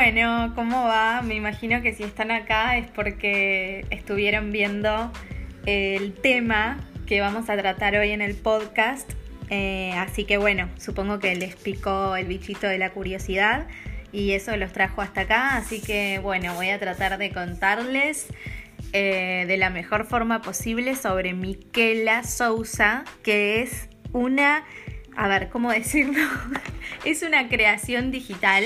Bueno, ¿cómo va? Me imagino que si están acá es porque estuvieron viendo el tema que vamos a tratar hoy en el podcast. Eh, así que bueno, supongo que les picó el bichito de la curiosidad y eso los trajo hasta acá. Así que bueno, voy a tratar de contarles eh, de la mejor forma posible sobre Miquela Sousa, que es una, a ver, ¿cómo decirlo? es una creación digital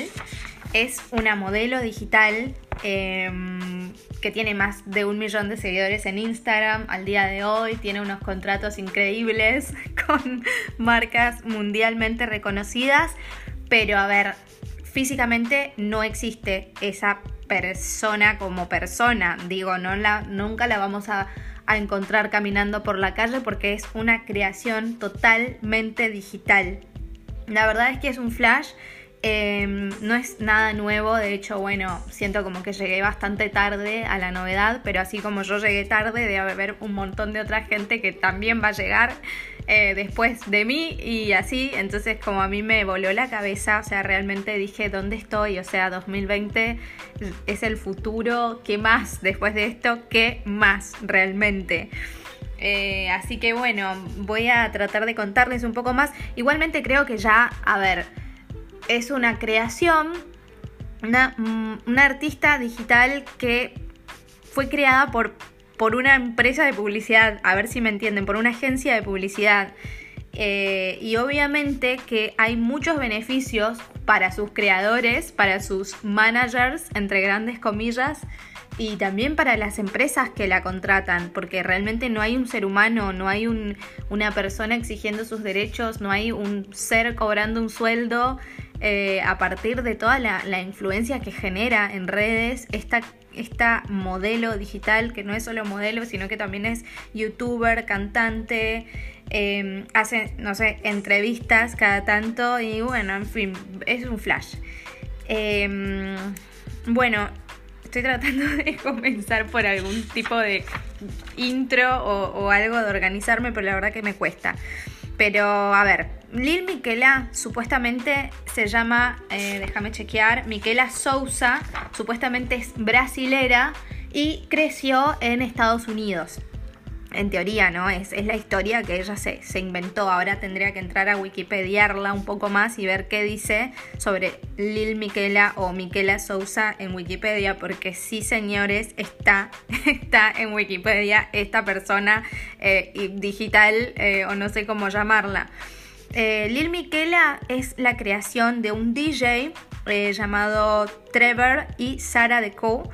es una modelo digital em, que tiene más de un millón de seguidores en Instagram al día de hoy, tiene unos contratos increíbles con marcas mundialmente reconocidas, pero a ver, físicamente no existe esa persona como persona, digo, no la, nunca la vamos a, a encontrar caminando por la calle porque es una creación totalmente digital. La verdad es que es un flash Em, no es nada nuevo, de hecho, bueno, siento como que llegué bastante tarde a la novedad, pero así como yo llegué tarde, debe haber un montón de otra gente que también va a llegar eh, después de mí y así, entonces como a mí me voló la cabeza, o sea, realmente dije, ¿dónde estoy? O sea, 2020 es el futuro, ¿qué más después de esto? ¿Qué más realmente? Eh, así que bueno, voy a tratar de contarles un poco más. Igualmente creo que ya, a ver, es una creación, mm, una, artista digital que fue creada por, por, una empresa de publicidad, a ver si me entienden, por una agencia de publicidad. Eh, y obviamente que hay muchos beneficios para sus creadores, para sus managers, entre grandes comillas, y también para las empresas que la contratan, porque realmente no hay un ser humano, no hay una persona exigiendo sus derechos, no hay un ser cobrando un sueldo eh, a partir de toda la, influencia que genera en redes esta, esta modelo digital, que no es solo modelo, sino que también es youtuber, cantante, em, hace, no sé, entrevistas cada tanto y bueno, en fin, es un flash. Em, bueno, estoy tratando de comenzar por algún tipo de intro o algo de organizarme, pero la verdad que me cuesta. Pero a ver, Lil Miquela supuestamente se llama, eh, déjame chequear, Miquela Sousa, supuestamente es brasilera y creció en Estados Unidos. En teoría, ¿no? Es, es la historia que ella se, se, inventó. Ahora tendría que entrar a Wikipediarla un poco más y ver qué dice sobre Lil Miquela o Miquela Sousa en Wikipedia, porque sí, señores, está, está en Wikipedia esta persona eh, digital eh, o no sé cómo llamarla. Eh, Lil Miquela es la creación de un DJ llamado Trevor y Sara Deco,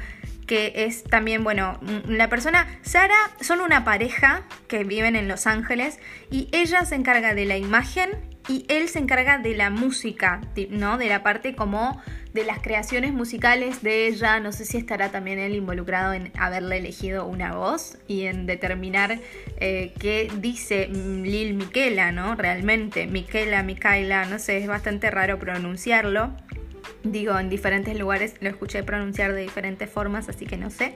que es también, bueno, la persona, Sara, son una pareja que viven en Los Ángeles y ella se encarga de la imagen y él se encarga de la música, ¿no? De la parte como de las creaciones musicales de ella. No sé si estará también él involucrado en haberle elegido una voz y en determinar eh, qué dice Lil Miquela, ¿no? Realmente, Miquela, Micaela, no sé, es bastante raro pronunciarlo. Digo, en diferentes lugares lo escuché pronunciar de diferentes formas, así que no sé.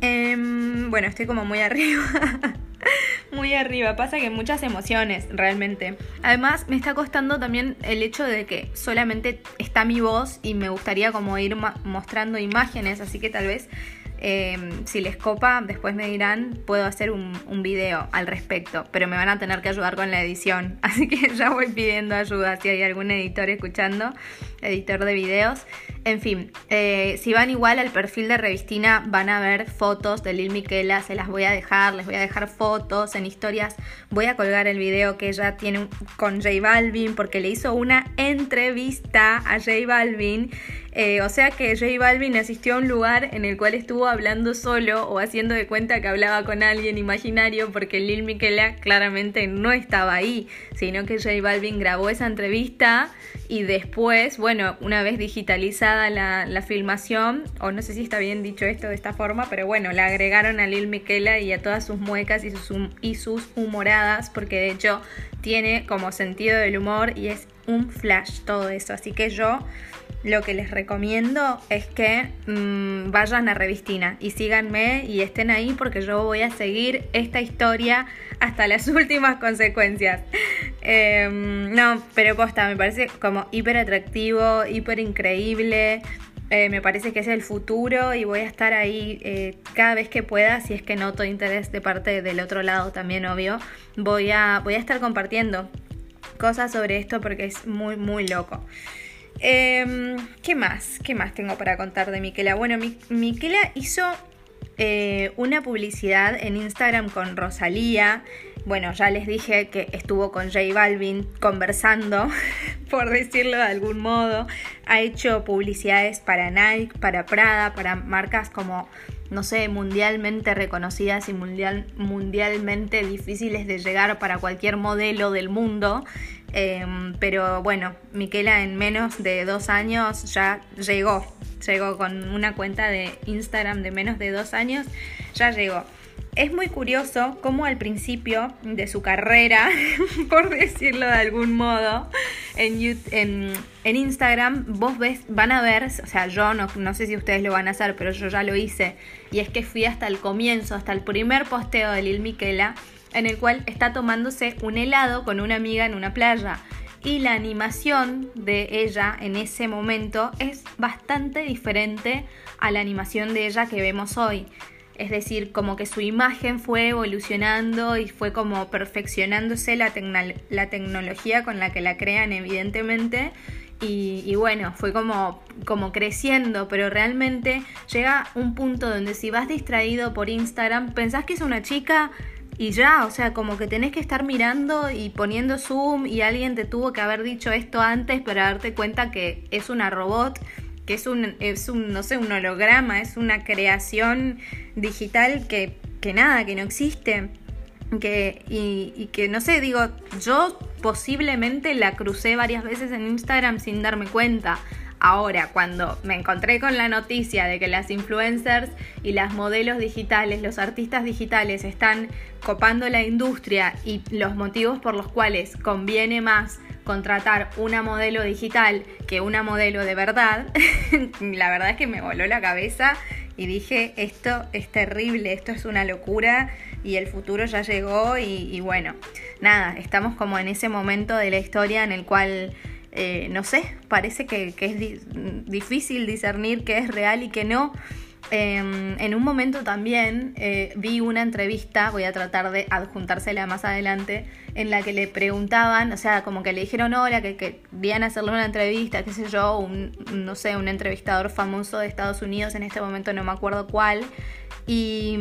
Em, bueno, estoy como muy arriba. muy arriba. Pasa que muchas emociones, realmente. Además, me está costando también el hecho de que solamente está mi voz y me gustaría como ir mostrando imágenes, así que tal vez Em, si les copa, después me dirán, puedo hacer un, video al respecto, pero me van a tener que ayudar con la edición. Así que ya voy pidiendo ayuda si hay algún editor escuchando, editor de videos. En fin, eh, si van igual al perfil de Revistina, van a ver fotos de Lil Miquela, se las voy a dejar, les voy a dejar fotos en historias. Voy a colgar el video que ella tiene con J Balvin, porque le hizo una entrevista a J Balvin eh, o sea que J Balvin asistió a un lugar en el cual estuvo hablando solo o haciendo de cuenta que hablaba con alguien imaginario porque Lil Miquela claramente no estaba ahí, sino que J Balvin grabó esa entrevista y después, bueno, una vez digitalizada la, filmación, o no sé si está bien dicho esto de esta forma, pero bueno, le agregaron a Lil Miquela y a todas sus muecas y sus, y sus humoradas, porque de hecho tiene como sentido del humor y es un flash todo eso. Así que yo lo que les recomiendo es que mm, vayan a Revistina y síganme y estén ahí porque yo voy a seguir esta historia hasta las últimas consecuencias. Em, no, pero costa, me parece como hiper atractivo, hiper increíble. Eh, me parece que es el futuro y voy a estar ahí eh, cada vez que pueda, si es que noto interés de parte del otro lado también, obvio. Voy a, voy a estar compartiendo cosas sobre esto porque es muy, muy loco. Em, ¿Qué más? ¿Qué más tengo para contar de Miquela? Bueno, Miquela hizo eh, una publicidad en Instagram con Rosalía. Bueno, ya les dije que estuvo con J Balvin conversando, por decirlo de algún modo. Ha hecho publicidades para Nike, para Prada, para marcas como, no sé, mundialmente reconocidas y mundial, mundialmente difíciles de llegar para cualquier modelo del mundo. Em, pero bueno, Miquela en menos de dos años ya llegó. Llegó con una cuenta de Instagram de menos de dos años. Ya llegó. Es muy curioso cómo al principio de su carrera, por decirlo de algún modo, en, en, Instagram vos ves, van a ver, o sea, yo no, no sé si ustedes lo van a hacer, pero yo ya lo hice, y es que fui hasta el comienzo, hasta el primer posteo de Lil Miquela, en el cual está tomándose un helado con una amiga en una playa. Y la animación de ella en ese momento es bastante diferente a la animación de ella que vemos hoy. Es decir, como que su imagen fue evolucionando y fue como perfeccionándose la, tecnología con la que la crean, evidentemente. Y, y, bueno, fue como, como creciendo, pero realmente llega un punto donde si vas distraído por Instagram, pensás que es una chica y ya, o sea, como que tenés que estar mirando y poniendo zoom y alguien te tuvo que haber dicho esto antes para darte cuenta que es una robot, que es un, es un no sé, un holograma, es una creación digital que, que nada, que no existe. Que, y, y que no sé, digo, yo posiblemente la crucé varias veces en Instagram sin darme cuenta. Ahora, cuando me encontré con la noticia de que las influencers y las modelos digitales, los artistas digitales están copando la industria y los motivos por los cuales conviene más contratar una modelo digital que una modelo de verdad, la verdad es que me voló la cabeza y dije, esto es terrible, esto es una locura y el futuro ya llegó y, bueno, nada, estamos como en ese momento de la historia en el cual eh, no sé, parece que, es difícil discernir qué es real y qué no. Em, en un momento también eh, vi una entrevista, voy a tratar de adjuntársela más adelante, en la que le preguntaban, o sea, como que le dijeron hola, que, querían hacerle una entrevista, qué sé yo, un, no sé, un entrevistador famoso de Estados Unidos, en este momento no me acuerdo cuál. Y,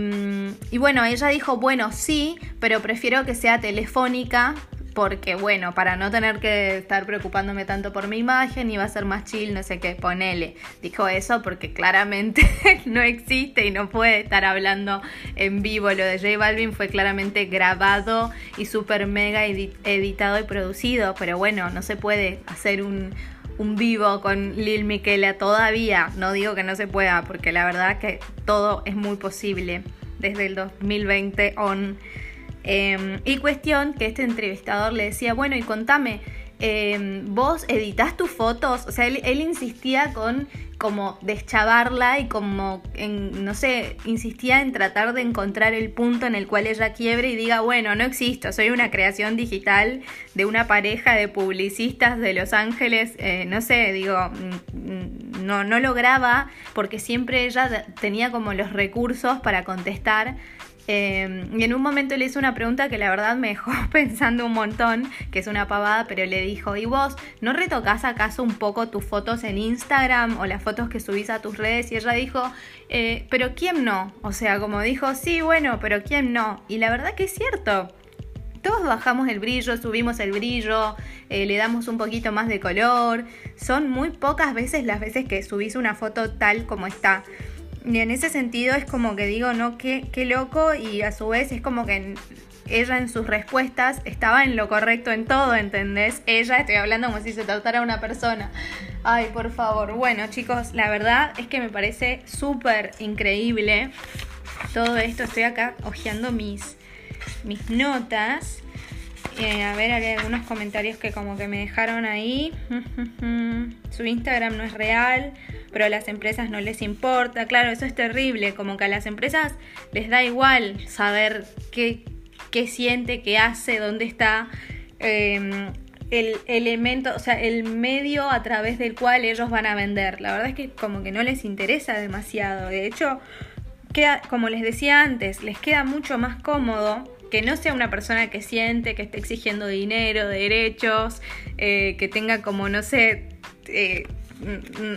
y bueno, ella dijo, bueno, sí, pero prefiero que sea telefónica porque bueno, para no tener que estar preocupándome tanto por mi imagen, iba a ser más chill, no sé qué, ponele. Dijo eso porque claramente no existe y no puede estar hablando en vivo. Lo de J Balvin fue claramente grabado y súper mega editado y producido, pero bueno, no se puede hacer un, un vivo con Lil Miquela todavía. No digo que no se pueda, porque la verdad que todo es muy posible desde el 2020 on. Em, y cuestión que este entrevistador le decía, bueno, y contame, em, vos editas tus fotos, o sea, él, insistía con como deschavarla y como, no sé, insistía en tratar de encontrar el punto en el cual ella quiebre y diga, bueno, no existo, soy una creación digital de una pareja de publicistas de Los Ángeles, eh, no sé, digo, mm, no, no lograba porque siempre ella tenía como los recursos para contestar Em, y en un momento le hizo una pregunta que la verdad me dejó pensando un montón, que es una pavada, pero le dijo, ¿y vos no retocas acaso un poco tus fotos en Instagram o las fotos que subís a tus redes? Y ella dijo, eh, pero ¿quién no? O sea, como dijo, sí, bueno, pero ¿quién no? Y la verdad que es cierto. Todos bajamos el brillo, subimos el brillo, eh, le damos un poquito más de color. Son muy pocas veces las veces que subís una foto tal como está. Y en ese sentido es como que digo, no, qué, qué loco y a su vez es como que ella en sus respuestas estaba en lo correcto en todo, ¿entendés? Ella, estoy hablando como si se tratara una persona. Ay, por favor. Bueno, chicos, la verdad es que me parece súper increíble todo esto. Estoy acá hojeando mis, mis notas. Eh, a ver, hay algunos comentarios que como que me dejaron ahí. Su Instagram no es real pero a las empresas no les importa. Claro, eso es terrible, como que a las empresas les da igual saber qué, qué siente, qué hace, dónde está. Em, el elemento, o sea, el medio a través del cual ellos van a vender. La verdad es que como que no les interesa demasiado. De hecho, queda, como les decía antes, les queda mucho más cómodo que no sea una persona que siente, que esté exigiendo dinero, derechos, eh, que tenga como, no sé, eh,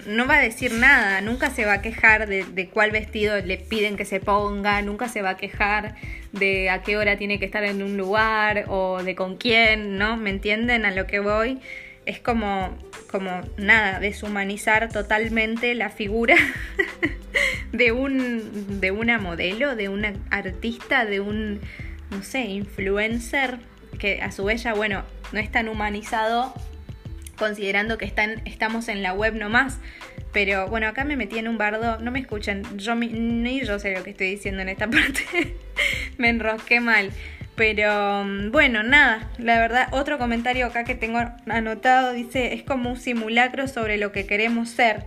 no va a decir nada, nunca se va a quejar de, cuál vestido le piden que se ponga, nunca se va a quejar de a qué hora tiene que estar en un lugar o de con quién, ¿no? ¿Me entienden a lo que voy? Es como, como nada, deshumanizar totalmente la figura de, un, de una modelo, de una artista, de un, no sé, influencer, que a su vez ya, bueno, no es tan humanizado considerando que están, estamos en la web nomás. Pero bueno, acá me metí en un bardo, no me escuchan, yo ni yo sé lo que estoy diciendo en esta parte, me enrosqué mal. Pero mm, bueno, nada, la verdad, otro comentario acá que tengo anotado dice, es como un simulacro sobre lo que queremos ser.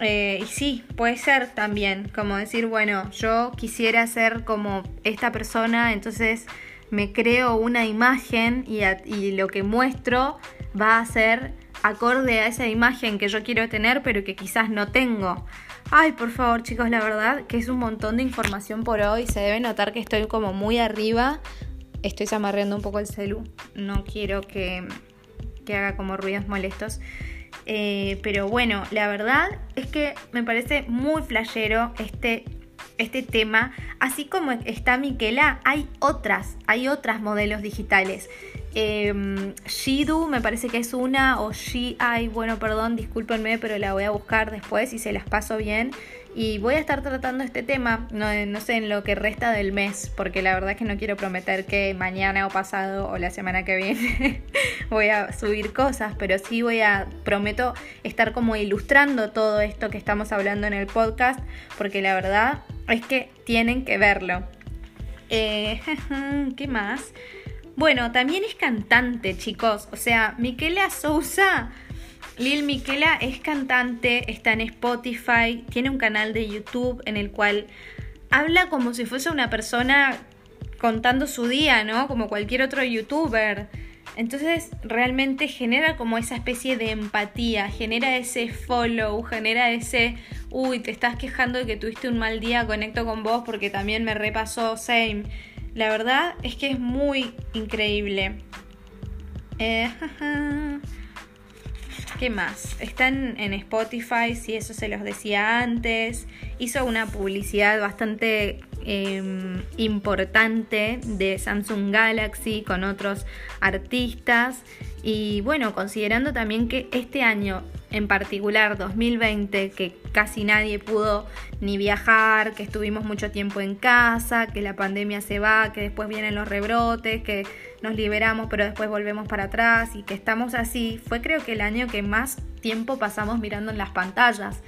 Eh, y sí, puede ser también, como decir, bueno, yo quisiera ser como esta persona, entonces me creo una imagen y, lo que muestro va a ser acorde a esa imagen que yo quiero tener, pero que quizás no tengo. Ay, por favor, chicos, la verdad que es un montón de información por hoy. Se debe notar que estoy como muy arriba. Estoy zamarreando un poco el celu. No quiero que, que haga como ruidos molestos. Eh, pero bueno, la verdad es que me parece muy flashero este, este tema. Así como está Miquela, hay otras, hay otras modelos digitales. Eh, Shidu me parece que es una, o She, ay, bueno, perdón, discúlpenme, pero la voy a buscar después y se las paso bien. Y voy a estar tratando este tema, no, no sé, en lo que resta del mes, porque la verdad es que no quiero prometer que mañana o pasado o la semana que viene voy a subir cosas, pero sí voy a, prometo estar como ilustrando todo esto que estamos hablando en el podcast, porque la verdad es que tienen que verlo. Eh, ¿Qué más? Bueno, también es cantante, chicos. O sea, Miquela Sousa, Lil Miquela es cantante, está en Spotify, tiene un canal de YouTube en el cual habla como si fuese una persona contando su día, ¿no? Como cualquier otro youtuber. Entonces realmente genera como esa especie de empatía, genera ese follow, genera ese, uy, te estás quejando de que tuviste un mal día, conecto con vos porque también me repasó, same. La verdad es que es muy increíble. Eh, ¿Qué más? Están en Spotify, si eso se los decía antes. Hizo una publicidad bastante em, importante de Samsung Galaxy con otros artistas. Y bueno, considerando también que este año en particular 2020, que casi nadie pudo ni viajar, que estuvimos mucho tiempo en casa, que la pandemia se va, que después vienen los rebrotes, que nos liberamos pero después volvemos para atrás y que estamos así, fue creo que el año que más tiempo pasamos mirando en las pantallas.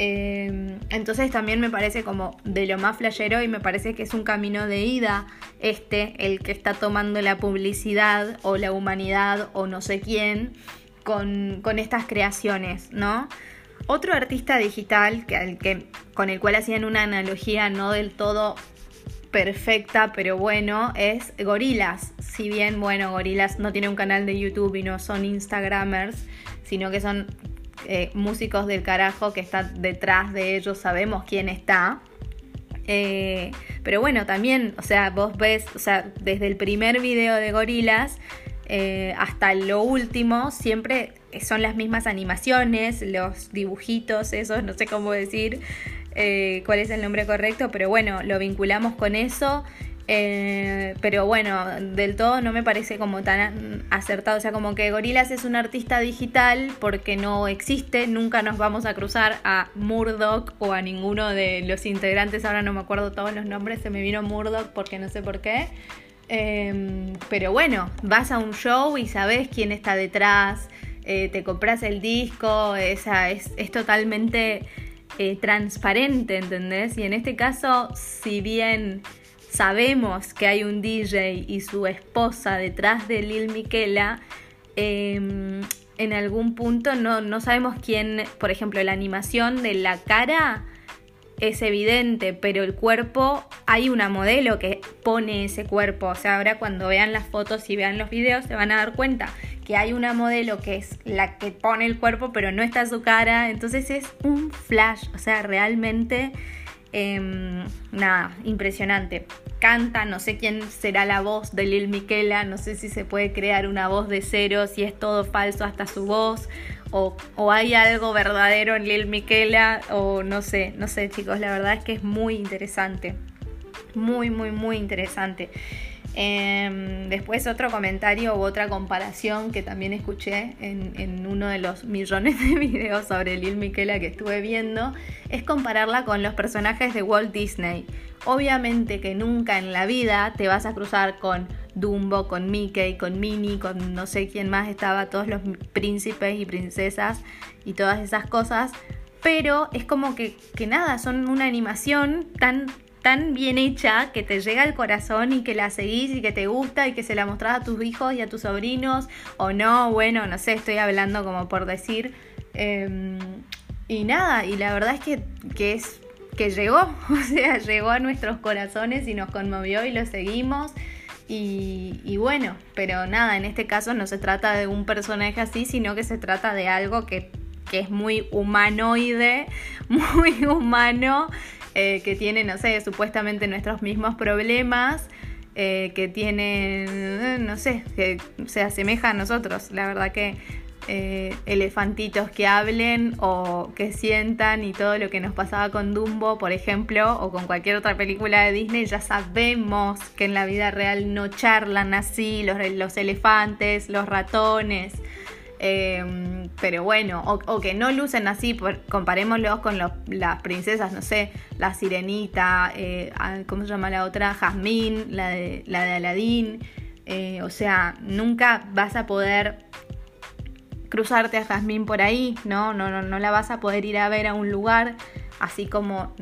Eh, entonces también me parece como de lo más flashero y me parece que es un camino de ida este, el que está tomando la publicidad o la humanidad o no sé quién con, estas creaciones, ¿no? Otro artista digital que, que, con el cual hacían una analogía no del todo perfecta, pero bueno, es Gorilas. Si bien, bueno, Gorilas no tiene un canal de YouTube y no son Instagramers, sino que son eh, músicos del carajo que están detrás de ellos, sabemos quién está. Eh, pero bueno, también, o sea, vos ves, o sea, desde el primer video de Gorilas eh, hasta lo último, siempre son las mismas animaciones, los dibujitos, esos, no sé cómo decir eh, cuál es el nombre correcto, pero bueno, lo vinculamos con eso. Eh, pero bueno, del todo no me parece como tan acertado. O sea, como que Gorilas es un artista digital porque no existe. Nunca nos vamos a cruzar a Murdoch o a ninguno de los integrantes. Ahora no me acuerdo todos los nombres. Se me vino Murdoch porque no sé por qué. Em, pero bueno, vas a un show y sabes quién está detrás, eh, te compras el disco, esa, es, es totalmente eh, transparente, ¿entendés? Y en este caso, si bien sabemos que hay un DJ y su esposa detrás de Lil Miquela, em, en algún punto no, no sabemos quién, por ejemplo, la animación de la cara es evidente, pero el cuerpo, hay una modelo que pone ese cuerpo. O sea, ahora cuando vean las fotos y vean los videos se van a dar cuenta que hay una modelo que es la que pone el cuerpo, pero no está su cara. Entonces es un flash, o sea, realmente, em, nada, impresionante. Canta, no sé quién será la voz de Lil Miquela, no sé si se puede crear una voz de cero, si es todo falso hasta su voz, o, o hay algo verdadero en Lil Miquela, o no sé, no sé chicos, la verdad es que es muy interesante. Muy, muy, muy interesante. Em, después otro comentario u otra comparación que también escuché en, uno de los millones de videos sobre Lil Miquela que estuve viendo es compararla con los personajes de Walt Disney. Obviamente que nunca en la vida te vas a cruzar con Dumbo, con Mickey, con Minnie, con no sé quién más estaba, todos los príncipes y princesas y todas esas cosas. Pero es como que, que nada, son una animación tan tan bien hecha que te llega al corazón y que la seguís y que te gusta y que se la mostrás a tus hijos y a tus sobrinos o no, bueno, no sé, estoy hablando como por decir. Em, y nada, y la verdad es que, que es que llegó, o sea, llegó a nuestros corazones y nos conmovió y lo seguimos. Y, y, bueno, pero nada, en este caso no se trata de un personaje así, sino que se trata de algo que, que es muy humanoide, muy humano eh, que tiene, no sé, supuestamente nuestros mismos problemas, eh, que tienen, no sé, que se asemeja a nosotros. La verdad que eh, elefantitos que hablen o que sientan y todo lo que nos pasaba con Dumbo, por ejemplo, o con cualquier otra película de Disney, ya sabemos que en la vida real no charlan así los, los elefantes, los ratones. Em, pero bueno, o, que no lucen así, por, comparémoslos con las princesas, no sé, la sirenita, eh, ah, ¿cómo se llama la otra? Jazmín, la de, la de Aladín. Eh, o sea, nunca vas a poder cruzarte a Jazmín por ahí, ¿no? No, no, no la vas a poder ir a ver a un lugar, así como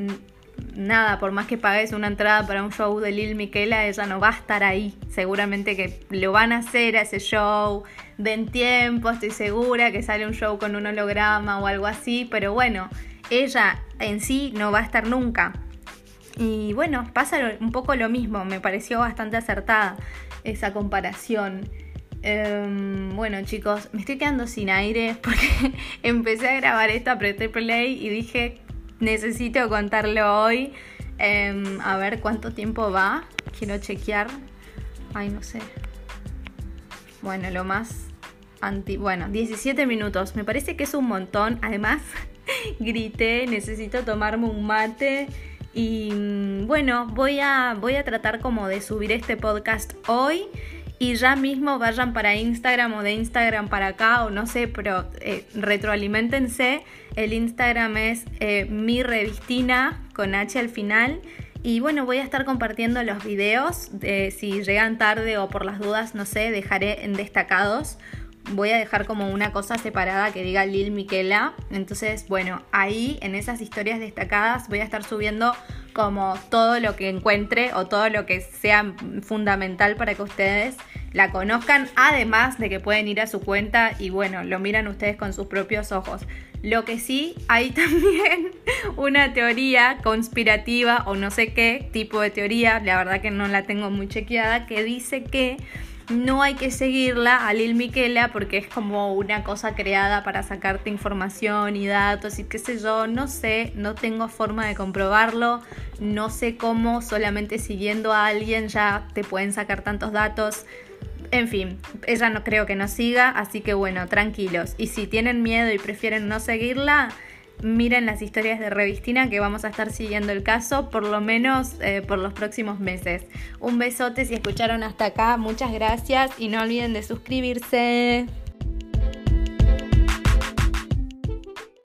nada, por más que pagues una entrada para un show de Lil Miquela, ella no va a estar ahí. Seguramente que lo van a hacer a ese show, den tiempo, estoy segura que sale un show con un holograma o algo así, pero bueno, ella en sí no va a estar nunca. Y bueno, pasa un poco lo mismo, me pareció bastante acertada esa comparación. Em, bueno chicos, me estoy quedando sin aire porque empecé a grabar esto, apreté play y dije, necesito contarlo hoy. Em, a ver cuánto tiempo va. Quiero chequear. Ay, no sé. Bueno, lo más anti... Bueno, 17 minutos. Me parece que es un montón. Además, grité, necesito tomarme un mate. Y mm, bueno, voy a, voy a tratar como de subir este podcast hoy y ya mismo vayan para Instagram o de Instagram para acá o no sé, pero eh, retroalimentense. El Instagram es eh, mi revistina con H al final. Y bueno, voy a estar compartiendo los videos. De, si llegan tarde o por las dudas, no sé, dejaré en destacados. Voy a dejar como una cosa separada que diga Lil Miquela. Entonces, bueno, ahí en esas historias destacadas voy a estar subiendo como todo lo que encuentre o todo lo que sea fundamental para que ustedes la conozcan, además de que pueden ir a su cuenta y bueno, lo miran ustedes con sus propios ojos. Lo que sí, hay también una teoría conspirativa o no sé qué tipo de teoría, la verdad que no la tengo muy chequeada, que dice que no hay que seguirla a Lil Miquela porque es como una cosa creada para sacarte información y datos y qué sé yo, no sé, no tengo forma de comprobarlo, no sé cómo solamente siguiendo a alguien ya te pueden sacar tantos datos. En fin, ella no creo que nos siga, así que bueno, tranquilos. Y si tienen miedo y prefieren no seguirla, miren las historias de Revistina que vamos a estar siguiendo el caso por lo menos eh, por los próximos meses. Un besote si escucharon hasta acá, muchas gracias y no olviden de suscribirse.